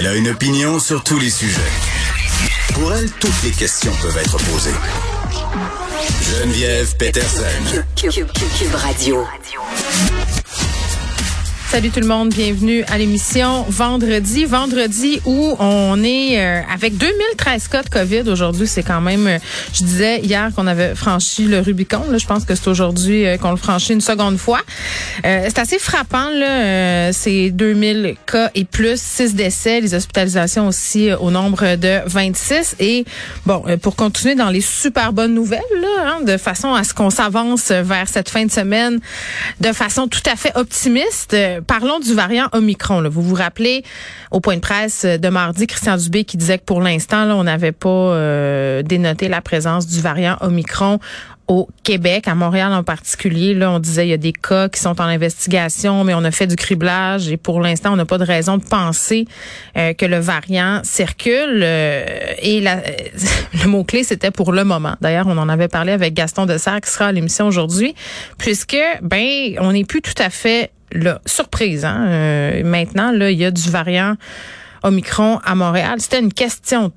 Elle a une opinion sur tous les sujets. Pour elle, toutes les questions peuvent être posées. Geneviève Peterson. Cube, Radio. Salut tout le monde, bienvenue à l'émission vendredi. Vendredi où on est euh, avec 2013 cas de COVID aujourd'hui. C'est quand même, euh, je disais hier qu'on avait franchi le Rubicon. Là, je pense que c'est aujourd'hui euh, qu'on le franchit une seconde fois. c'est assez frappant. Là, c'est 2000 cas et plus, 6 décès, les hospitalisations aussi au nombre de 26. Et bon, pour continuer dans les super bonnes nouvelles, là, hein, de façon à ce qu'on s'avance vers cette fin de semaine de façon tout à fait optimiste parlons du variant Omicron. Vous vous rappelez au point de presse de mardi, Christian Dubé qui disait que pour l'instant, on n'avait pas euh, dénoté la présence du variant Omicron au Québec, à Montréal en particulier. Là, on disait il y a des cas qui sont en investigation, mais on a fait du criblage et pour l'instant, on n'a pas de raison de penser euh, que le variant circule. Euh, et le mot-clé, c'était pour le moment. D'ailleurs, on en avait parlé avec Gaston Dessert qui sera à l'émission aujourd'hui, puisque ben on n'est plus tout à fait là, surprise. Hein? Euh, maintenant, là, il y a du variant Omicron à Montréal. C'était une question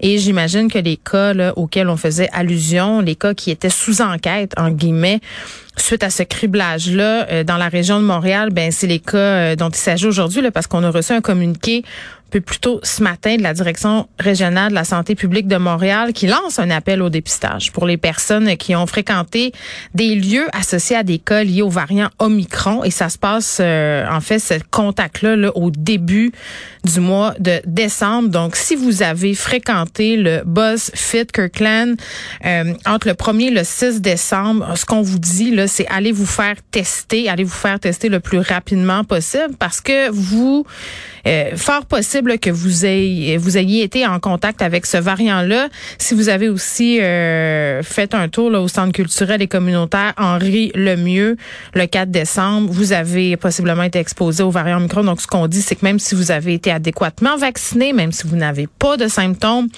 et j'imagine que les cas là, auxquels on faisait allusion, les cas qui étaient sous enquête, en guillemets, suite à ce criblage-là euh, dans la région de Montréal, ben c'est les cas euh, dont il s'agit aujourd'hui, parce qu'on a reçu un communiqué un peu plus tôt ce matin de la direction régionale de la santé publique de Montréal qui lance un appel au dépistage pour les personnes qui ont fréquenté des lieux associés à des cas liés au variant Omicron et ça se passe euh, en fait ce contact là, là, au début du mois de décembre. Donc si vous avez fréquenté le Buzz Fit Kirkland euh, entre le 1er et le 6 décembre, ce qu'on vous dit là, c'est allez vous faire tester, allez vous faire tester le plus rapidement possible parce que vous euh, fort possible que vous ayez, vous ayez été en contact avec ce variant-là. Si vous avez aussi euh, fait un tour là, au centre culturel et communautaire Henri Lemieux le 4 décembre, vous avez possiblement été exposé au variant Omicron. Donc, ce qu'on dit, c'est que même si vous avez été adéquatement vacciné, même si vous n'avez pas de symptômes,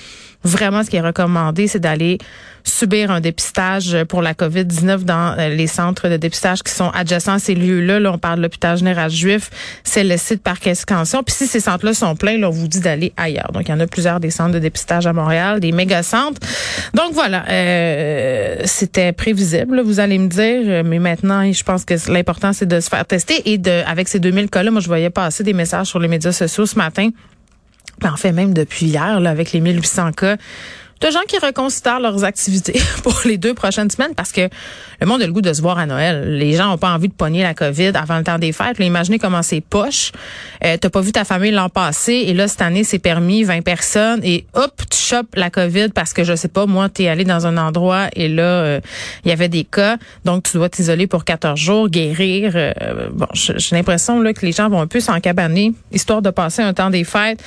Vraiment, ce qui est recommandé, c'est d'aller subir un dépistage pour la COVID-19 dans euh, les centres de dépistage qui sont adjacents à ces lieux-là. Là, on parle de l'hôpital général juif, c'est le site par extension. Puis si ces centres-là sont pleins, là, on vous dit d'aller ailleurs. Donc, il y en a plusieurs des centres de dépistage à Montréal, des méga-centres. Donc, voilà, euh, c'était prévisible, vous allez me dire. Mais maintenant, je pense que l'important, c'est de se faire tester. Et de, avec ces 2000 cas-là, moi, je voyais passer des messages sur les médias sociaux ce matin en fait, même depuis hier, là, avec les 1800 cas, de gens qui reconsidèrent leurs activités pour les deux prochaines semaines parce que le monde a le goût de se voir à Noël. Les gens ont pas envie de pogner la COVID avant le temps des fêtes. Imaginez comment c'est poche. Euh, T'as pas vu ta famille l'an passé et là, cette année, c'est permis 20 personnes et hop, tu chopes la COVID parce que je sais pas, moi, t'es allé dans un endroit et là, euh, il y avait des cas. Donc, tu dois t'isoler pour 14 jours, guérir. Euh, bon, j'ai l'impression que les gens vont un peu s'encabaner, histoire de passer un temps des fêtes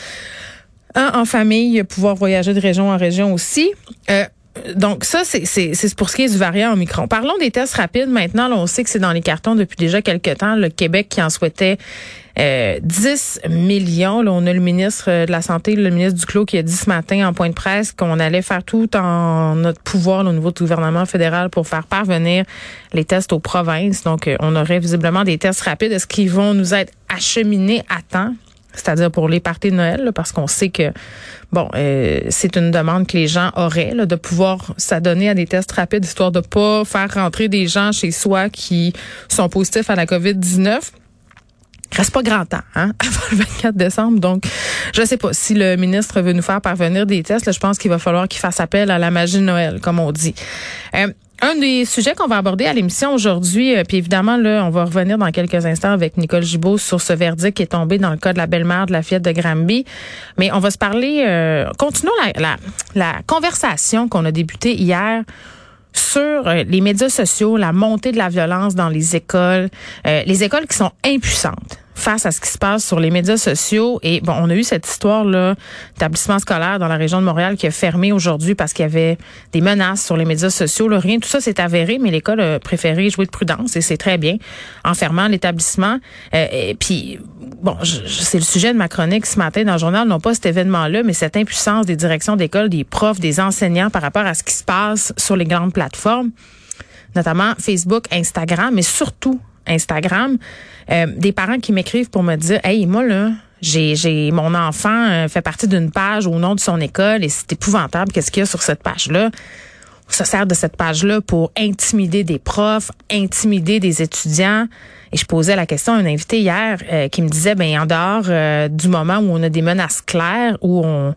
en famille, pouvoir voyager de région en région aussi. Euh, donc ça, c'est pour ce qui est du variant Omicron. Parlons des tests rapides maintenant. Là, on sait que c'est dans les cartons depuis déjà quelques temps. Le Québec qui en souhaitait euh, 10 millions. Là, on a le ministre de la Santé, le ministre Duclos, qui a dit ce matin en point de presse qu'on allait faire tout en notre pouvoir au niveau du gouvernement fédéral pour faire parvenir les tests aux provinces. Donc, euh, on aurait visiblement des tests rapides. Est-ce qu'ils vont nous être acheminés à temps? C'est-à-dire pour les parties de Noël, parce qu'on sait que bon, euh, c'est une demande que les gens auraient de pouvoir s'adonner à des tests rapides, histoire de pas faire rentrer des gens chez soi qui sont positifs à la COVID-19 reste pas grand temps hein, avant le 24 décembre. Donc, je sais pas si le ministre veut nous faire parvenir des tests. Là, je pense qu'il va falloir qu'il fasse appel à la magie de Noël, comme on dit. Euh, un des sujets qu'on va aborder à l'émission aujourd'hui, euh, puis évidemment, là, on va revenir dans quelques instants avec Nicole Gibault sur ce verdict qui est tombé dans le cas de la belle-mère de la fillette de Granby. Mais on va se parler, euh, continuons la, conversation qu'on a débutée hier sur euh, les médias sociaux, la montée de la violence dans les écoles, euh, les écoles qui sont impuissantes face à ce qui se passe sur les médias sociaux. Et bon, on a eu cette histoire-là d'établissement scolaire dans la région de Montréal qui a fermé aujourd'hui parce qu'il y avait des menaces sur les médias sociaux. Rien, tout ça s'est avéré, mais l'école a préféré jouer de prudence et c'est très bien en fermant l'établissement. Euh, et puis, bon, c'est le sujet de ma chronique ce matin dans le journal, non pas cet événement-là, mais cette impuissance des directions d'école, des profs, des enseignants par rapport à ce qui se passe sur les grandes plateformes notamment Facebook, Instagram, mais surtout Instagram, euh, des parents qui m'écrivent pour me dire, hey, moi là, j'ai, mon enfant euh, fait partie d'une page au nom de son école et c'est épouvantable. Qu'est-ce qu'il y a sur cette page-là? On se sert de cette page-là pour intimider des profs, intimider des étudiants. Et je posais la question à un invité hier euh, qui me disait, ben en dehors du moment où on a des menaces claires, où on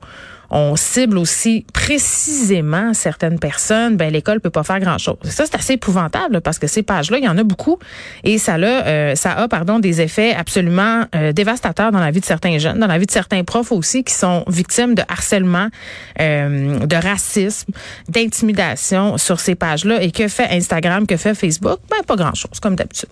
on cible aussi précisément certaines personnes, ben l'école peut pas faire grand chose. Ça c'est assez épouvantable parce que ces pages-là, il y en a beaucoup et ça a, euh, ça a pardon des effets absolument euh, dévastateurs dans la vie de certains jeunes, dans la vie de certains profs aussi qui sont victimes de harcèlement, euh, de racisme, d'intimidation sur ces pages-là. Et que fait Instagram, que fait Facebook? Ben pas grand chose comme d'habitude.